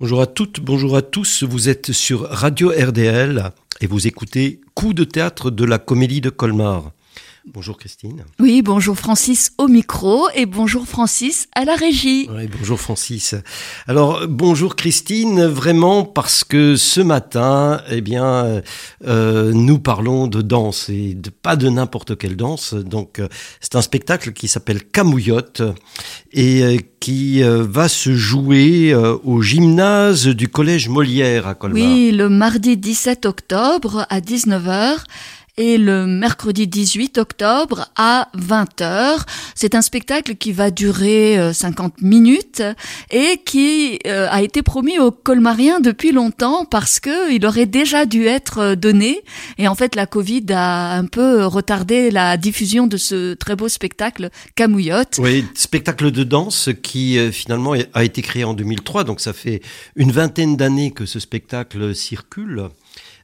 Bonjour à toutes, bonjour à tous. Vous êtes sur Radio RDL et vous écoutez Coup de théâtre de la comédie de Colmar. Bonjour Christine. Oui, bonjour Francis au micro et bonjour Francis à la régie. Oui, bonjour Francis. Alors bonjour Christine, vraiment parce que ce matin, eh bien, euh, nous parlons de danse et de, pas de n'importe quelle danse. Donc euh, c'est un spectacle qui s'appelle Camouillotte et euh, qui euh, va se jouer euh, au gymnase du collège Molière à Colmar. Oui, le mardi 17 octobre à 19h et le mercredi 18 octobre à 20h. C'est un spectacle qui va durer 50 euh, minutes et qui euh, a été promis aux colmariens depuis longtemps parce que il aurait déjà dû être euh, donné et en fait la Covid a un peu retardé la diffusion de ce très beau spectacle Camouillotte. Oui, spectacle de danse qui finalement a été créé en 2003 donc ça fait une vingtaine d'années que ce spectacle circule.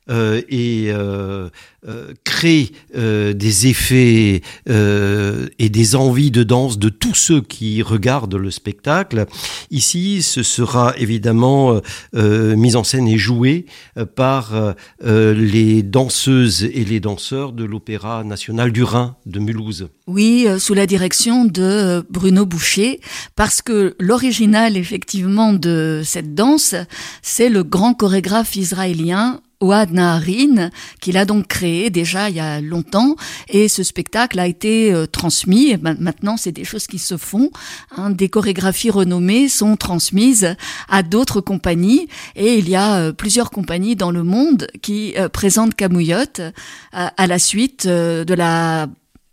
Euh, et euh, euh, crée des effets et des envies de danse de tous ceux qui regardent le spectacle. Ici, ce sera évidemment mis en scène et joué par les danseuses et les danseurs de l'Opéra national du Rhin de Mulhouse. Oui, sous la direction de Bruno Boucher, parce que l'original effectivement de cette danse, c'est le grand chorégraphe israélien Ouad Naharin, qu'il a donc créé déjà il y a longtemps, et ce spectacle a été euh, transmis. Et maintenant, c'est des choses qui se font. Hein, des chorégraphies renommées sont transmises à d'autres compagnies, et il y a euh, plusieurs compagnies dans le monde qui euh, présentent Camouillotte à la suite de la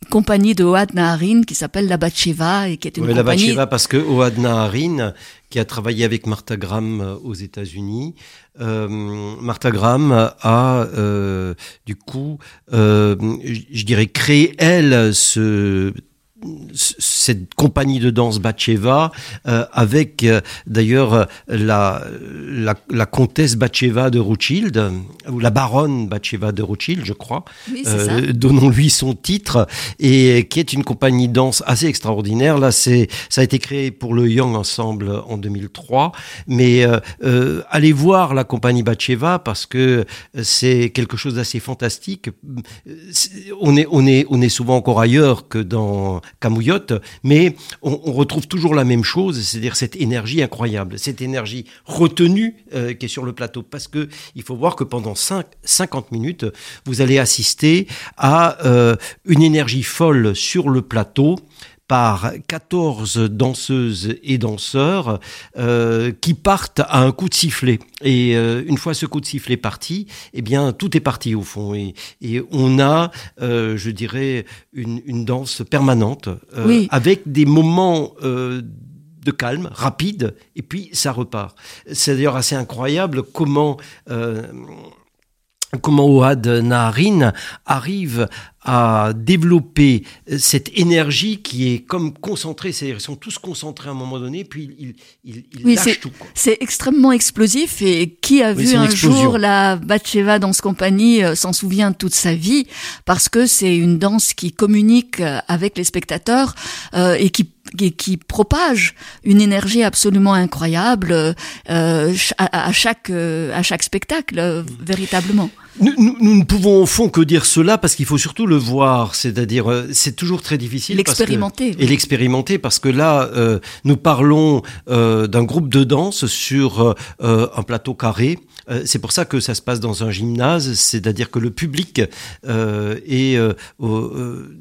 compagnie de Oad Naharin qui s'appelle la Batcheva et qui est une oui, compagnie... La Batcheva parce que Oad Naharin qui a travaillé avec Martha Graham euh, aux États-Unis, euh, Martha Graham a euh, du coup, euh, je dirais, créé elle ce cette compagnie de danse Batcheva, euh, avec euh, d'ailleurs la, la, la, comtesse Batcheva de Rothschild, ou la baronne Batcheva de Rothschild, je crois, oui, euh, donnons-lui son titre, et qui est une compagnie de danse assez extraordinaire. Là, c'est ça a été créé pour le Young Ensemble en 2003, mais euh, allez voir la compagnie Batcheva parce que c'est quelque chose d'assez fantastique. On est, on, est, on est souvent encore ailleurs que dans Camouillotte, mais on, retrouve toujours la même chose, c'est-à-dire cette énergie incroyable, cette énergie retenue euh, qui est sur le plateau, parce que il faut voir que pendant 5, 50 minutes, vous allez assister à euh, une énergie folle sur le plateau par 14 danseuses et danseurs euh, qui partent à un coup de sifflet. Et euh, une fois ce coup de sifflet parti, eh bien tout est parti au fond. Et, et on a, euh, je dirais, une, une danse permanente euh, oui. avec des moments euh, de calme, rapide, et puis ça repart. C'est d'ailleurs assez incroyable comment euh, comment Ouad Naharin arrive à développer cette énergie qui est comme concentrée, c'est-à-dire ils sont tous concentrés à un moment donné, puis ils, ils, ils oui, lâchent tout. C'est extrêmement explosif et qui a Oui, vu un explosion. jour la Batcheva Danse Compagnie euh, s'en souvient toute sa vie parce que c'est une danse qui communique euh, avec les spectateurs euh, et qui qui, qui propage une énergie absolument incroyable euh, ch- à, à chaque euh, à chaque spectacle euh, véritablement. Nous, nous, nous ne pouvons au fond que dire cela parce qu'il faut surtout le voir, c'est-à-dire euh, c'est toujours très difficile. parce que- L'expérimenter. Et l'expérimenter parce que là, euh, nous parlons euh, d'un groupe de danse sur euh, euh, un plateau carré. Euh, c'est pour ça que ça se passe dans un gymnase, c'est-à-dire que le public euh, est euh, euh,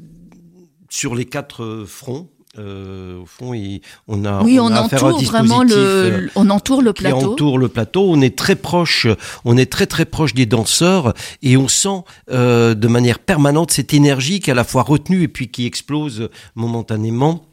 sur les quatre fronts. Euh, au fond, il- on a, Oui, on, a entoure vraiment le, on entoure le qui plateau. entoure le plateau. On est très proche, on est très très proche des danseurs et on sent euh, de manière permanente cette énergie qui est à la fois retenue et puis qui explose momentanément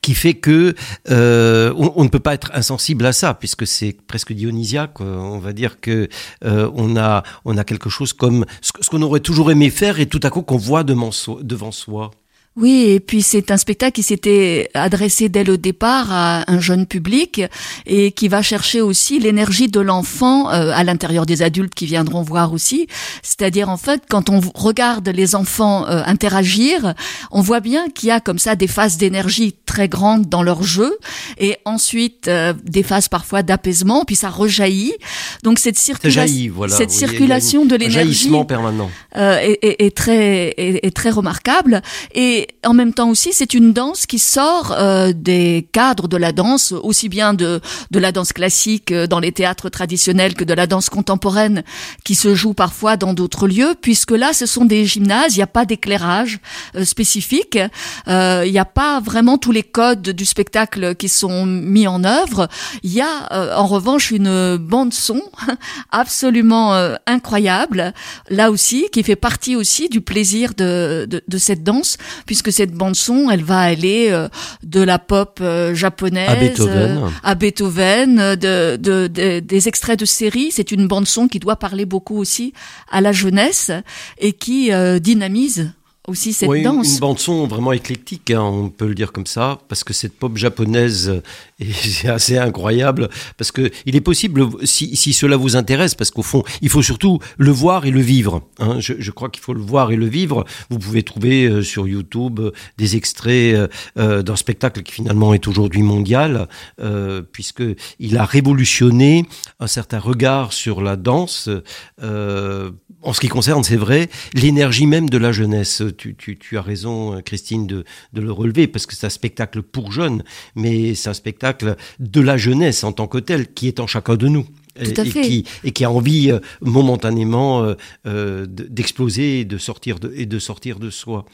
qui fait que euh, on, on ne peut pas être insensible à ça puisque c'est presque dionysiaque. euh, On va dire que euh, on a on a quelque chose comme ce, qu'on aurait toujours aimé faire et tout à coup qu'on voit. Devant soi. Oui, et puis c'est un spectacle qui s'était adressé dès le départ à un jeune public et qui va chercher aussi l'énergie de l'enfant euh, à l'intérieur des adultes qui viendront voir aussi. C'est-à-dire en fait, quand on regarde les enfants euh, interagir, on voit bien qu'il y a comme ça des phases d'énergie très grandes dans leur jeu et ensuite euh, des phases parfois d'apaisement, puis ça rejaillit. Donc cette, circulation, cette circulation de l'énergie permanent est, est, est, très est, est très remarquable et en même temps aussi, c'est une danse qui sort euh, des cadres de la danse, aussi bien de, de la danse classique euh, dans les théâtres traditionnels que de la danse contemporaine qui se joue parfois dans d'autres lieux, puisque là, ce sont des gymnases, il n'y a pas d'éclairage euh, spécifique, il n'y a pas vraiment tous les codes du spectacle qui sont mis en œuvre. Il y a en revanche une bande son absolument incroyable, là aussi, qui fait partie aussi du plaisir de, de, de cette danse, puisque cette bande son, elle va aller euh, de la pop euh, japonaise à Beethoven, euh, à Beethoven de, de, des extraits de séries. C'est une bande son qui doit parler beaucoup aussi à la jeunesse et qui dynamise aussi cette oui, danse. Une bande son vraiment éclectique, hein, on peut le dire comme ça, parce que cette pop japonaise est assez incroyable, parce que il est possible, si, si cela vous intéresse, parce qu'au fond, il faut surtout le voir et le vivre. Hein. Je, je, crois qu'il faut le voir et le vivre. Vous pouvez trouver euh, sur YouTube euh, des extraits euh, d'un spectacle qui finalement est aujourd'hui mondial, euh, puisque il a révolutionné un certain regard sur la danse. en ce qui concerne, c'est vrai, l'énergie même de la jeunesse tu, as raison, Christine, de, le relever, parce que c'est un spectacle pour jeunes, mais c'est un spectacle de la jeunesse en tant que tel, qui est en chacun de nous. Et, qui, et, qui, a envie euh, momentanément euh, euh, d'exploser et de sortir et de sortir de soi.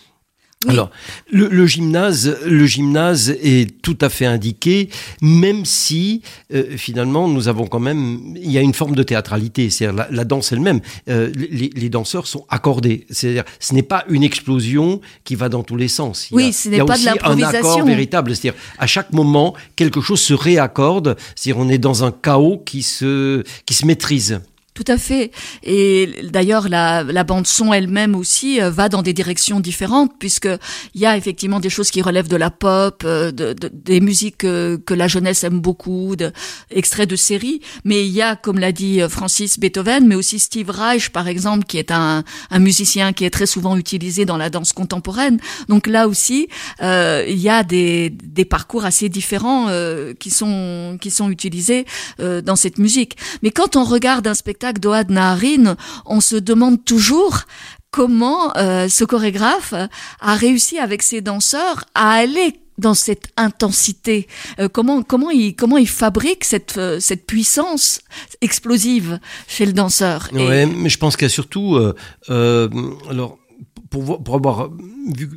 Alors, le, gymnase, le gymnase est tout à fait indiqué, même si euh, finalement nous avons quand même, il y a une forme de théâtralité, c'est-à-dire la, danse elle-même. Euh, les, danseurs sont accordés, c'est-à-dire ce n'est pas une explosion qui va dans tous les sens. Il oui, ce n'est pas de l'improvisation. un accord véritable, c'est-à-dire à chaque moment quelque chose se réaccorde, c'est-à-dire on est dans un chaos qui se qui se maîtrise. Tout à fait. Et d'ailleurs, la, la bande son elle-même aussi euh, va dans des directions différentes, puisque il y a effectivement des choses qui relèvent de la pop, euh, de, de, des musiques que, que, la jeunesse aime beaucoup, de, de séries. Mais il y a, comme l'a dit euh, Francis Beethoven, mais aussi Steve Reich, par exemple, qui est un, un musicien qui est très souvent utilisé dans la danse contemporaine. Donc là aussi, euh, il y a des, des parcours assez différents euh, qui sont qui sont utilisés dans cette musique. Mais quand on regarde un spectacle d'Oad Naharin, on se demande toujours comment euh, ce chorégraphe a réussi avec ses danseurs à aller dans cette intensité euh, Comment comment il comment il fabrique cette euh, cette puissance explosive chez le danseur mais je pense qu'il y a surtout alors pour pour avoir vu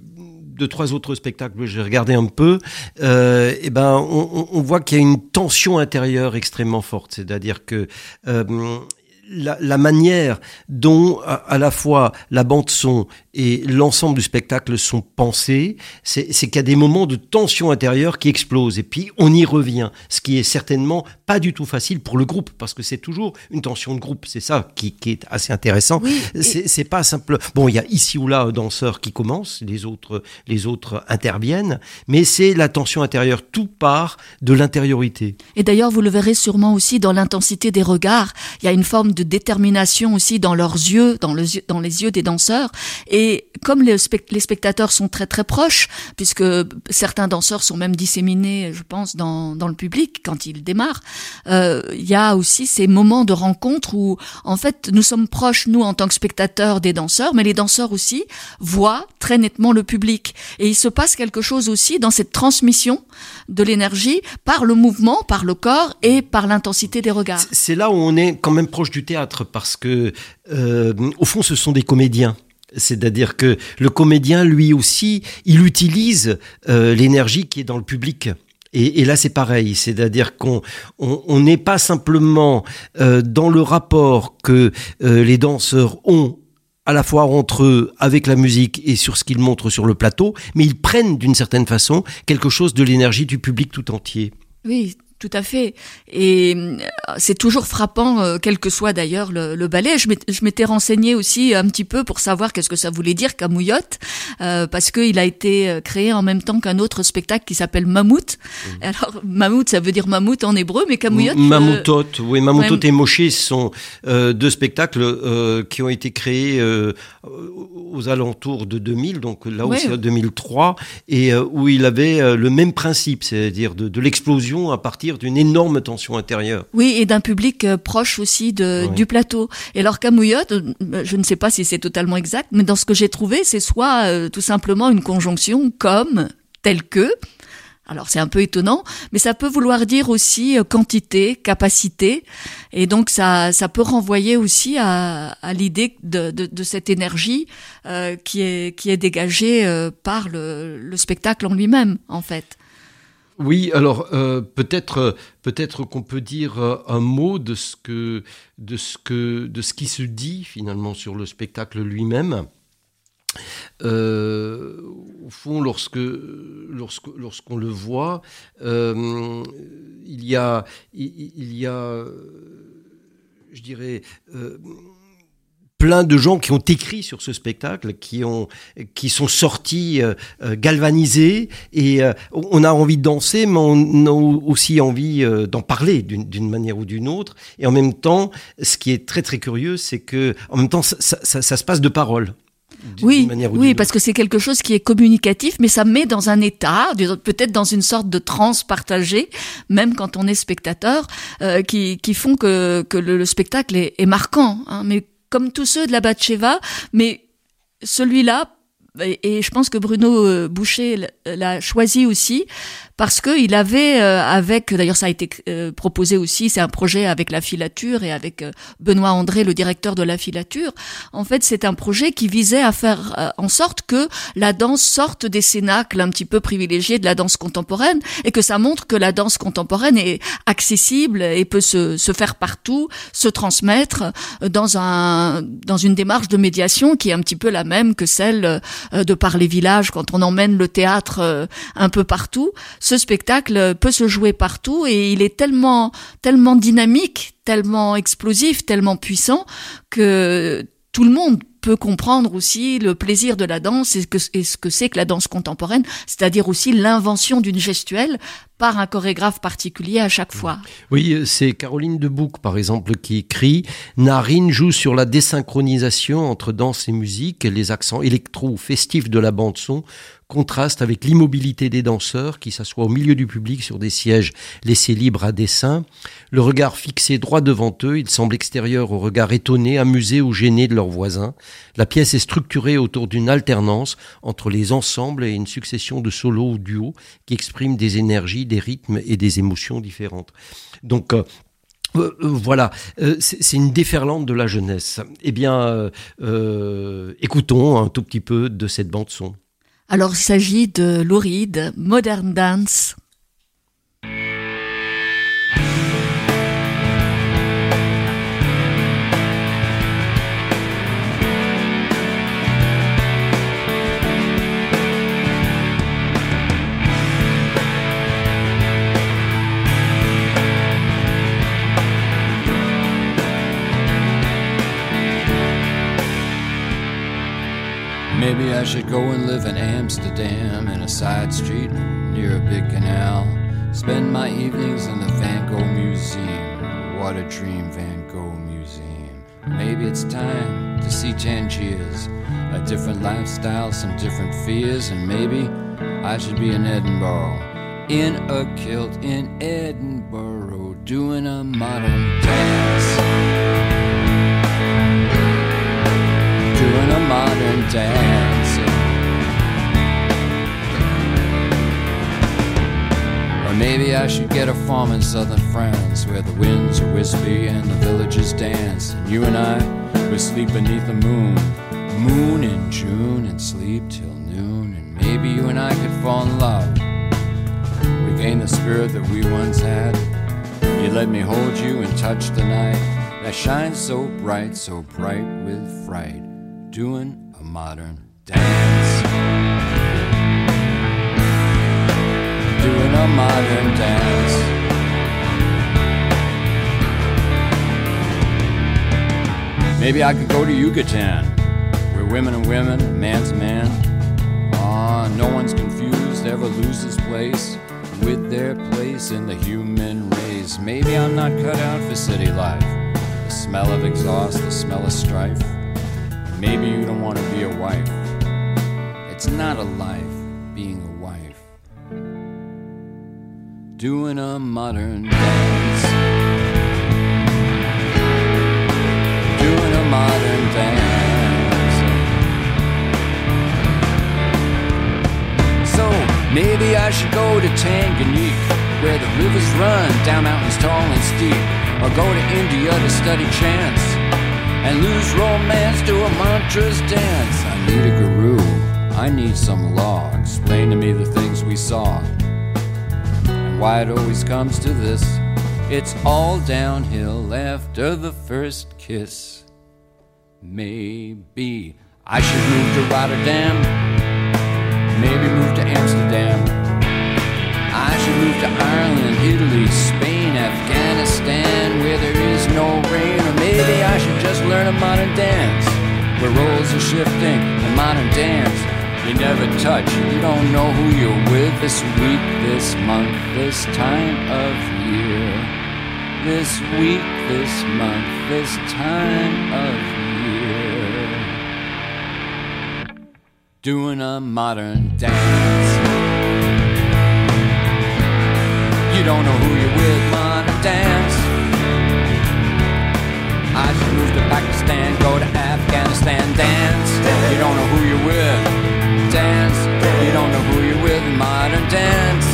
deux, trois autres spectacles j'ai regardé un peu, et ben, on, voit qu'il y a une tension intérieure extrêmement forte. C'est-à-dire que la, la, manière dont à, la fois la bande son et l'ensemble du spectacle sont pensés, c'est qu'il y a des moments de tension intérieure qui explosent. Et puis on y revient, ce qui est certainement pas du tout facile pour le groupe, parce que c'est toujours une tension de groupe. C'est ça qui, qui, est assez intéressant. Oui, c'est pas simple. Bon, il y a ici ou là un danseur qui commence, les autres, les autres interviennent, mais c'est la tension intérieure. Tout part de l'intériorité. Et d'ailleurs, vous le verrez sûrement aussi dans l'intensité des regards. Il y a une forme de de détermination aussi dans leurs yeux, dans, le, dans les yeux des danseurs. Et comme les, les, spectateurs sont très très proches, puisque certains danseurs sont même disséminés, je pense, dans, dans le public quand ils démarrent, euh, il y a aussi ces moments de rencontre où, en fait, nous sommes proches, nous, en tant que spectateurs des danseurs, mais les danseurs aussi voient très nettement le public. Et il se passe quelque chose aussi dans cette transmission de l'énergie par le mouvement, par le corps et par l'intensité des regards. C'est là où on est quand même proche du parce que, euh, au fond, ce sont des comédiens. C'est-à-dire que le comédien, lui aussi, il utilise euh, l'énergie qui est dans le public. Et, là, c'est pareil, c'est-à-dire qu'on n'est pas simplement euh, dans le rapport que les danseurs ont à la fois entre eux, avec la musique et sur ce qu'ils montrent sur le plateau, mais ils prennent d'une certaine façon quelque chose de l'énergie du public tout entier. Oui, Tout à fait. Et euh, c'est toujours frappant, euh, quel que soit d'ailleurs le, ballet. Je m'étais renseigné aussi un petit peu pour savoir qu'est-ce que ça voulait dire camouillotte, euh, parce qu'il a été créé en même temps qu'un autre spectacle qui s'appelle Mammouth. Mmh. Alors Mammouth, ça veut dire mammouth en hébreu, mais camouillotte. Mammouthot, oui, Mammouthot et Moché sont deux spectacles qui ont été créés aux alentours de 2000, donc là aussi en 2003, et où il avait le même principe, c'est-à-dire de, de l'explosion à partir d'une énorme tension intérieure. Oui, et d'un public euh, proche aussi de, du plateau. Et alors Camouillotte, euh, je ne sais pas si c'est totalement exact, mais dans ce que j'ai trouvé, c'est soit euh, tout simplement une conjonction comme, tel que, alors c'est un peu étonnant, mais ça peut vouloir dire aussi quantité, capacité, et donc ça, ça peut renvoyer aussi à, à l'idée de, de, de, cette énergie qui est qui est dégagée par le, le spectacle en lui-même, en fait. Oui, alors euh, peut-être peut-être qu'on peut dire euh, un mot de ce que de ce que de ce qui se dit finalement sur le spectacle lui-même. Euh, au fond, lorsque lorsque lorsqu'on le voit, il, y a je dirais plein de gens qui ont écrit sur ce spectacle, qui ont, qui sont sortis euh, euh, galvanisés et euh, on a envie de danser, mais on a aussi envie d'en parler d'une manière ou d'une autre. Et en même temps, ce qui est très très curieux, c'est que en même temps, ça, ça, ça se passe de parole. Oui, oui, parce que c'est quelque chose qui est communicatif, mais ça met dans un état, peut-être dans une sorte de transe partagée, même quand on est spectateur, qui, qui font que, que le, spectacle est, est marquant. Hein, mais comme tous ceux de la Batcheva, mais celui-là, et je pense que Bruno euh, Boucher l'a choisi aussi parce que il avait euh, avec d'ailleurs ça a été euh, proposé aussi c'est un projet avec la filature et avec euh, Benoît André le directeur de la filature. En fait c'est un projet qui visait à faire en sorte que la danse sorte des cénacles un petit peu privilégiés de la danse contemporaine et que ça montre que la danse contemporaine est accessible et peut se, se faire partout se transmettre dans un dans une démarche de médiation qui est un petit peu la même que celle de par les villages quand on emmène le théâtre un peu partout ce spectacle peut se jouer partout et il est tellement, tellement dynamique, tellement explosif, tellement puissant que tout le monde peut comprendre aussi le plaisir de la danse et, ce que c'est que la danse contemporaine, c'est-à-dire aussi l'invention d'une gestuelle par un chorégraphe particulier à chaque fois. Oui, c'est Caroline Debouc, par exemple, qui écrit Narine joue sur la désynchronisation entre danse et musique, les accents électro festifs de la bande-son contraste avec l'immobilité des danseurs qui s'assoient au milieu du public sur des sièges laissés libres à dessein. Le regard fixé droit devant eux, ils semblent extérieurs au regard étonné, amusé ou gêné de leurs voisins. La pièce est structurée autour d'une alternance entre les ensembles et une succession de solos ou duos qui expriment des énergies, des rythmes et des émotions différentes. Donc, euh, euh, euh, voilà, c'est une déferlante de la jeunesse. Eh bien, écoutons un tout petit peu de cette bande son. Alors il s'agit de Louride, Modern Dance, Maybe I should go and live in Amsterdam in a side street near a big canal. Spend my evenings in the Van Gogh Museum. What a dream, Van Gogh Museum. Maybe it's time to see Tangiers, a different lifestyle, some different fears, and maybe I should be in Edinburgh. In a kilt in Edinburgh, doing a modern dance. Doing a modern dance. Or maybe I should get a farm in southern France where the winds are wispy and the villagers dance. And you and I would sleep beneath the moon, moon in June, and sleep till noon. And maybe you and I could fall in love, regain the spirit that we once had. You let me hold you and touch the night that shines so bright, so bright with fright doing a modern dance. Doing a modern dance. Maybe I could go to Yucatan, where women and women, man's man. Ah, no one's confused, ever loses place with their place in the human race. Maybe I'm not cut out for city life. The smell of exhaust, the smell of strife. Maybe you don't want to be a wife. It's not a life being a wife. Doing a modern dance. Doing a modern dance. So maybe I should go to Tanganyika, where the rivers run down mountains tall and steep, or go to India to study chants and lose romance to a mantra's dance. I need a guru, I need some law. Explain to me the things we saw and why it always comes to this. It's all downhill after the first kiss. Maybe I should move to Rotterdam, maybe move to Amsterdam. I should move to Ireland, Italy, Spain, Afghanistan, where there is no rain. Maybe I should just learn a modern dance, where roles are shifting and modern dance. You never touch, you don't know who you're with this week, this month, this time of year. This week, this month, this time of year. Doing a modern dance. You don't know who you're with, modern dance. Pakistan, go to Afghanistan, dance. You don't know who you're with, dance. You don't know who you're with, modern dance.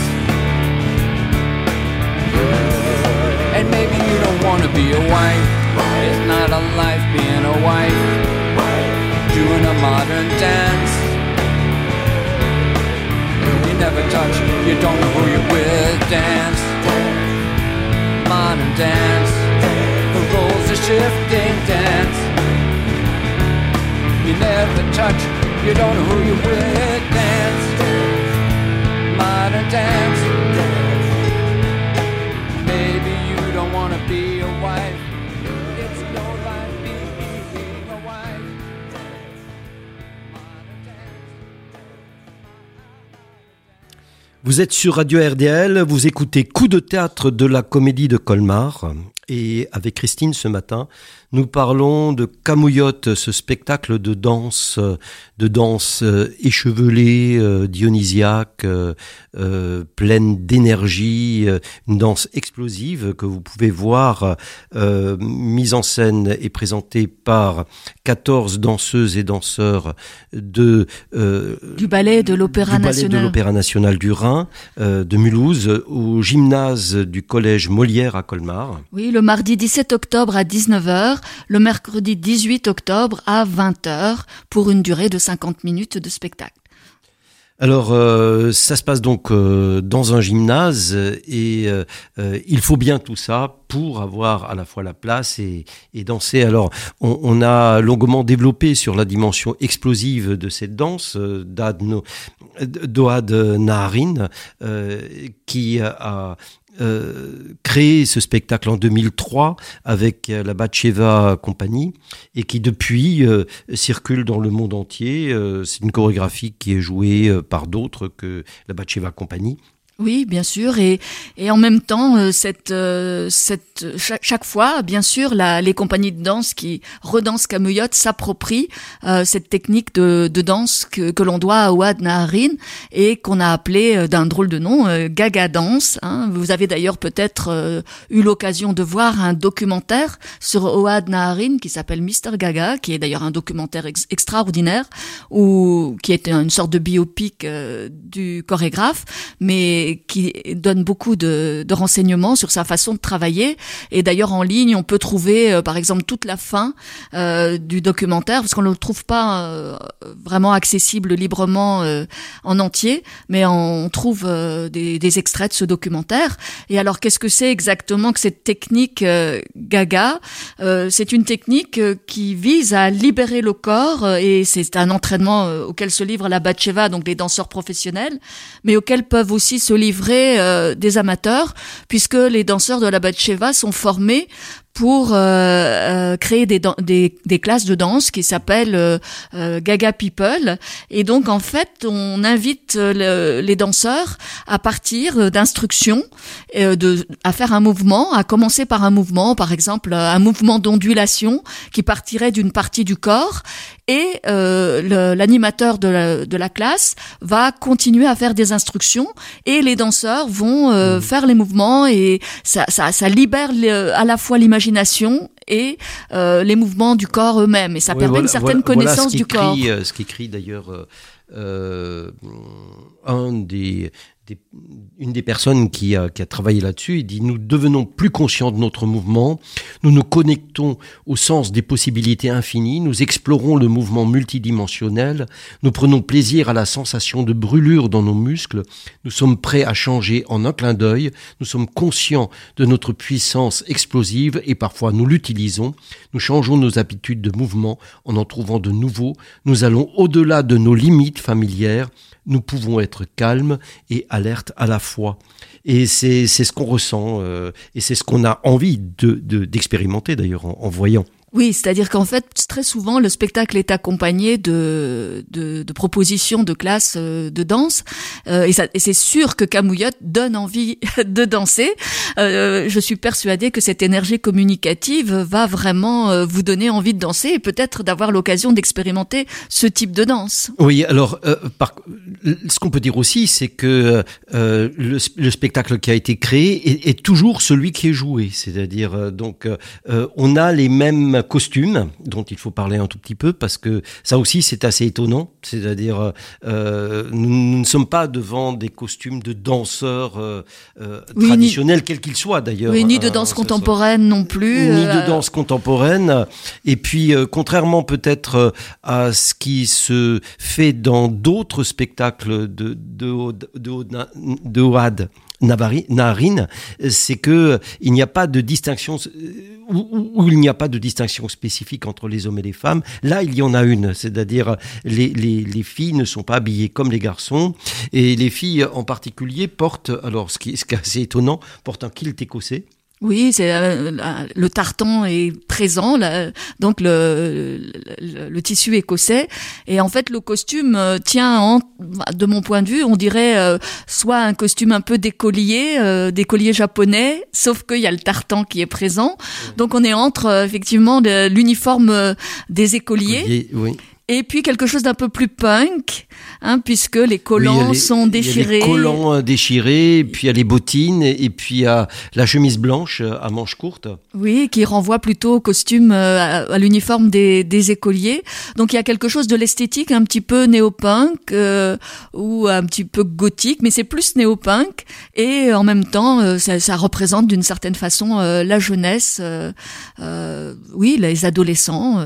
And maybe you don't want to be a wife. It's not a life being a wife. Doing a modern dance. You never touch, you don't know who you're with. Dance, modern dance. Vous êtes sur Radio RDL, vous écoutez Coup de théâtre de la comédie de Colmar. Et avec Christine ce matin, nous parlons de Camouillotte, ce spectacle de danse, de danse euh, échevelée, euh, dionysiaque, euh, pleine d'énergie, une danse explosive que vous pouvez voir euh, mise en scène et présentée par 14 danseuses et danseurs de euh, Du ballet de l'Opéra de National. l'Opéra National du Rhin de Mulhouse au gymnase du collège Molière à Colmar. Oui, le mardi 17 octobre à 19h, le mercredi 18 octobre à 20h, pour une durée de 50 minutes de spectacle. Alors, euh, ça se passe donc euh, dans un gymnase et euh, il faut bien tout ça pour avoir à la fois la place et, danser. Alors, on, on a longuement développé sur la dimension explosive de cette danse d'Oad Naharin qui a euh, créé ce spectacle en 2003 avec euh, la Batcheva Compagnie et qui depuis euh, circule dans le monde entier. C'est une chorégraphie qui est jouée par d'autres que la Batcheva Compagnie. Oui, bien sûr, et, et en même temps, euh, cette, euh, cette, chaque, fois, bien sûr, la, les compagnies de danse qui redansent Camouillotte s'approprient euh, cette technique de, de danse que, que l'on doit à Ouad Naharin et qu'on a appelé euh, d'un drôle de nom euh, Gaga Dance. hein. Vous avez d'ailleurs peut-être eu l'occasion de voir un documentaire sur Ouad Naharin qui s'appelle Mister Gaga, qui est d'ailleurs un documentaire ex- extraordinaire, ou qui est une sorte de biopic du chorégraphe, mais qui donne beaucoup de, renseignements sur sa façon de travailler. Et d'ailleurs en ligne, on peut trouver, euh, par exemple, toute la fin euh, du documentaire, parce qu'on ne le trouve pas euh, vraiment accessible librement en entier, mais on trouve des, extraits de ce documentaire. Et alors, qu'est-ce que c'est exactement que cette technique Gaga? C'est une technique qui vise à libérer le corps, et c'est un entraînement auquel se livre la Batcheva, donc les danseurs professionnels, mais auquel peuvent aussi se livrer euh, des amateurs, puisque les danseurs de la Batcheva sont formés pour créer des, des, classes de danse qui s'appellent Gaga People. Et donc en fait, on invite les danseurs à partir d'instructions, à faire un mouvement, à commencer par un mouvement, par exemple un mouvement d'ondulation qui partirait d'une partie du corps et euh, l'animateur de la, de la classe va continuer à faire des instructions et les danseurs vont euh, mmh. faire les mouvements et ça, ça, ça libère à la fois l'imagination et euh, les mouvements du corps eux-mêmes et ça permet une certaine connaissance du corps. Euh, ce qu'écrit d'ailleurs euh, euh, un des, une des personnes qui a, qui a travaillé là-dessus, il dit Nous devenons plus conscients de notre mouvement, nous nous connectons au sens des possibilités infinies, nous explorons le mouvement multidimensionnel, nous prenons plaisir à la sensation de brûlure dans nos muscles, nous sommes prêts à changer en un clin d'œil, nous sommes conscients de notre puissance explosive et parfois nous l'utilisons, nous changeons nos habitudes de mouvement en en trouvant de nouveaux, nous allons au-delà de nos limites familières, nous pouvons être calmes et alertes à la fois. Et c'est ce qu'on ressent euh, et c'est ce qu'on a envie d'expérimenter de, d'ailleurs en, en voyant. Oui, c'est-à-dire qu'en fait, très souvent, le spectacle est accompagné de, de, propositions de classes euh, de danse, euh, et, c'est sûr que Camouillotte donne envie de danser. Euh, je suis persuadée que cette énergie communicative va vraiment vous donner envie de danser et peut-être d'avoir l'occasion d'expérimenter ce type de danse. Oui, alors, ce qu'on peut dire aussi, c'est que le, le, spectacle qui a été créé est, est toujours celui qui est joué, c'est-à-dire donc on a les mêmes costume dont il faut parler un tout petit peu parce que ça aussi c'est assez étonnant. C'est-à-dire euh, nous, ne sommes pas devant des costumes de danseurs euh, euh traditionnels, quels qu'ils soient d'ailleurs. Oui, ni de hein, danse contemporaine non plus. Ni de danse contemporaine. Et puis contrairement peut-être à ce qui se fait dans d'autres spectacles de de de, de, de, de Narine, c'est que il n'y a pas de distinction où, il n'y a pas de distinction spécifique entre les hommes et les femmes. Là, il y en a une, c'est-à-dire les, filles ne sont pas habillées comme les garçons et les filles en particulier portent, alors ce qui, ce qui est assez étonnant, portent un kilt écossais. Oui, c'est euh, le tartan est présent, donc le, le, tissu écossais. Et en fait le costume euh, tient, en, de mon point de vue, on dirait euh, soit un costume un peu d'écolier, d'écolier japonais, sauf qu'il y a le tartan qui est présent, donc on est entre effectivement l'uniforme des écoliers. Oui et puis quelque chose d'un peu plus punk, hein, puisque les collants sont déchirés. les collants euh, déchirés, puis il y a les bottines, et puis il y a la chemise blanche euh, à manches courtes. Oui, qui renvoie plutôt au costume, euh, à, l'uniforme des, des, écoliers. Donc il y a quelque chose de l'esthétique un petit peu néo-punk ou un petit peu gothique, mais c'est plus néo-punk, et en même temps, ça, ça, représente d'une certaine façon la jeunesse, oui, les adolescents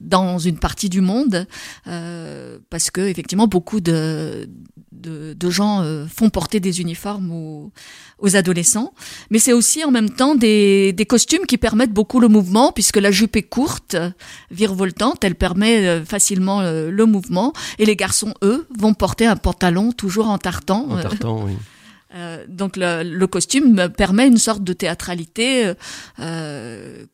dans une partie du monde. Euh, parce que effectivement beaucoup de, de, gens euh, font porter des uniformes aux, aux adolescents, mais c'est aussi en même temps des, des, costumes qui permettent beaucoup le mouvement, puisque la jupe est courte, virevoltante, elle permet euh, facilement le mouvement, et les garçons, eux, vont porter un pantalon toujours en tartan. En tartan, oui. Euh, donc le, le, costume permet une sorte de théâtralité euh,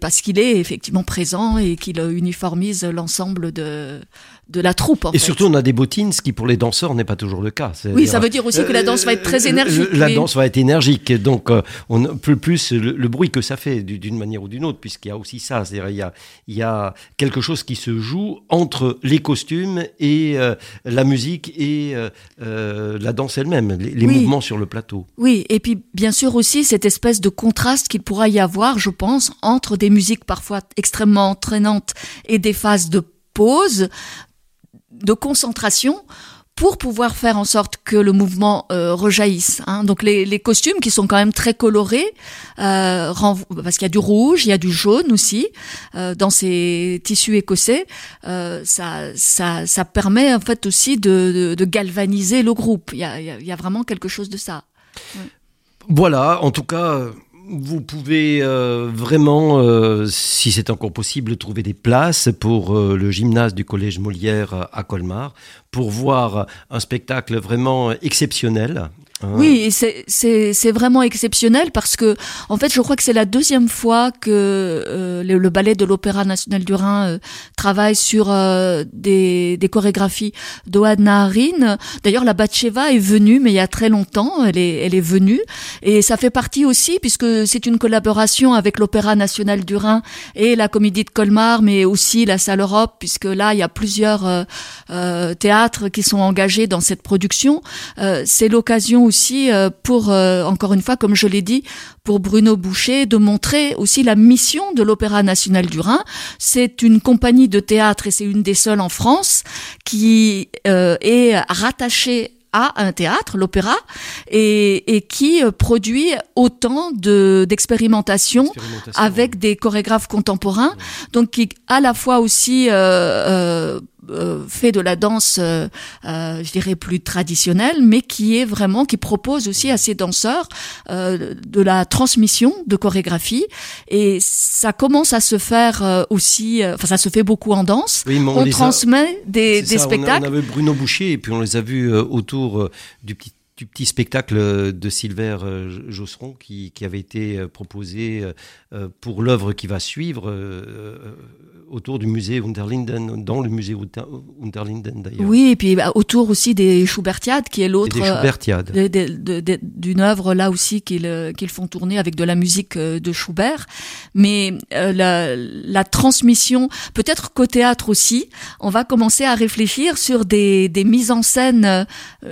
parce qu'il est effectivement présent et qu'il uniformise l'ensemble de, de la troupe. et surtout, on a des bottines, ce qui pour les danseurs n'est pas toujours le cas. Oui, ça veut dire aussi que la danse va être très euh, énergique. La danse va être énergique, donc euh, on plus plus le, bruit que ça fait d'une manière ou d'une autre, puisqu'il y a aussi ça, c'est-à-dire il y a, il y a quelque chose qui se joue entre les costumes et euh, la musique et la danse elle-même, les, mouvements sur le plateau. Oui, et puis bien sûr aussi cette espèce de contraste qu'il pourra y avoir, je pense, entre des musiques parfois extrêmement entraînantes et des phases de pause de concentration pour pouvoir faire en sorte que le mouvement euh, rejaillisse. Hein. Donc les, costumes qui sont quand même très colorés, euh, parce qu'il y a du rouge, il y a du jaune aussi euh, dans ces tissus écossais, ça, permet en fait aussi de, galvaniser le groupe. Il y a vraiment quelque chose de ça. Voilà, en tout cas, vous pouvez euh, vraiment, euh, si c'est encore possible, trouver des places pour euh, le gymnase du Collège Molière à Colmar pour voir un spectacle vraiment exceptionnel Ah. Oui, c'est vraiment exceptionnel parce que, en fait, je crois que c'est la deuxième fois que euh, le, ballet de l'Opéra national du Rhin euh, travaille sur euh, des, des, chorégraphies d'Oad Naharin. D'ailleurs, la Batcheva est venue, mais il y a très longtemps, elle est, elle est venue. Et ça fait partie aussi, puisque c'est une collaboration avec l'Opéra national du Rhin et la Comédie de Colmar, mais aussi la Salle Europe, puisque là, il y a plusieurs théâtres qui sont engagés dans cette production. c'est l'occasion aussi euh, pour, euh, encore une fois, comme je l'ai dit, pour Bruno Boucher, de montrer aussi la mission de l'Opéra national du Rhin. C'est une compagnie de théâtre et c'est une des seules en France qui euh, est rattachée à un théâtre, l'opéra, et, qui produit autant de d'expérimentation avec des chorégraphes contemporains, donc qui à la fois aussi euh, euh, fait de la danse, euh, euh, je dirais plus traditionnelle, mais qui est vraiment qui propose aussi à ses danseurs de la transmission de chorégraphie. Et ça commence à se faire aussi, enfin ça se fait beaucoup en danse. on, transmet des, des spectacles. On, avait Bruno Boucher et puis on les a vus autour du petit du petit spectacle de Silver Josseron qui, qui avait été proposé pour l'œuvre qui va suivre autour du musée Unterlinden, dans le musée Unterlinden d'ailleurs. Oui, et puis bah, autour aussi des Schubertiades, qui est l'autre. Des Schubertiades. Euh, d'une œuvre là aussi qu'ils qu'ils font tourner avec de la musique euh, de Schubert. Mais euh, la, la, transmission, peut-être qu'au théâtre aussi, on va commencer à réfléchir sur des, des mises en scène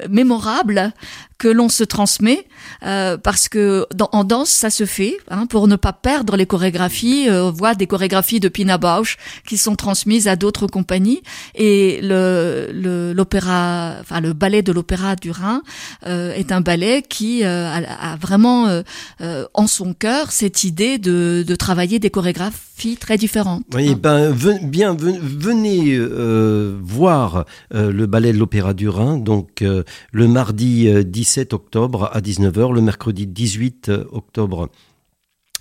mémorables que l'on se transmet euh, parce que dans, en danse ça se fait hein, pour ne pas perdre les chorégraphies. Euh, on voit des chorégraphies de Pina Bausch qui sont transmises à d'autres compagnies. Et le l'opéra enfin le ballet de l'opéra du Rhin euh, est un ballet qui euh, a, a, vraiment en son cœur cette idée de, de travailler des chorégraphies très différentes. Oui hein. ben bien venez voir le ballet de l'opéra du Rhin. Donc le mardi 17 octobre à 19h, le mercredi 18 octobre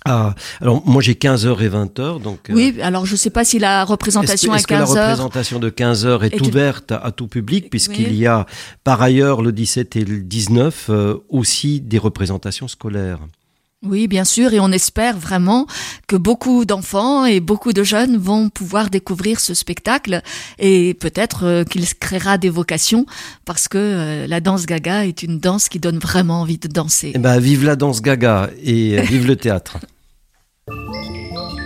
ah, alors moi j'ai 15h et 20h donc euh, Oui, alors je sais pas si la représentation est, -ce à 15h. que la représentation de 15h est, ouverte à, tout public puisqu'il y a par ailleurs le 17 et le 19 euh, aussi des représentations scolaires? Oui, bien sûr, et on espère vraiment que beaucoup d'enfants et beaucoup de jeunes vont pouvoir découvrir ce spectacle et peut-être euh, qu'il créera des vocations parce que euh, la danse gaga est une danse qui donne vraiment envie de danser. Eh ben, vive la danse gaga et euh, vive le théâtre.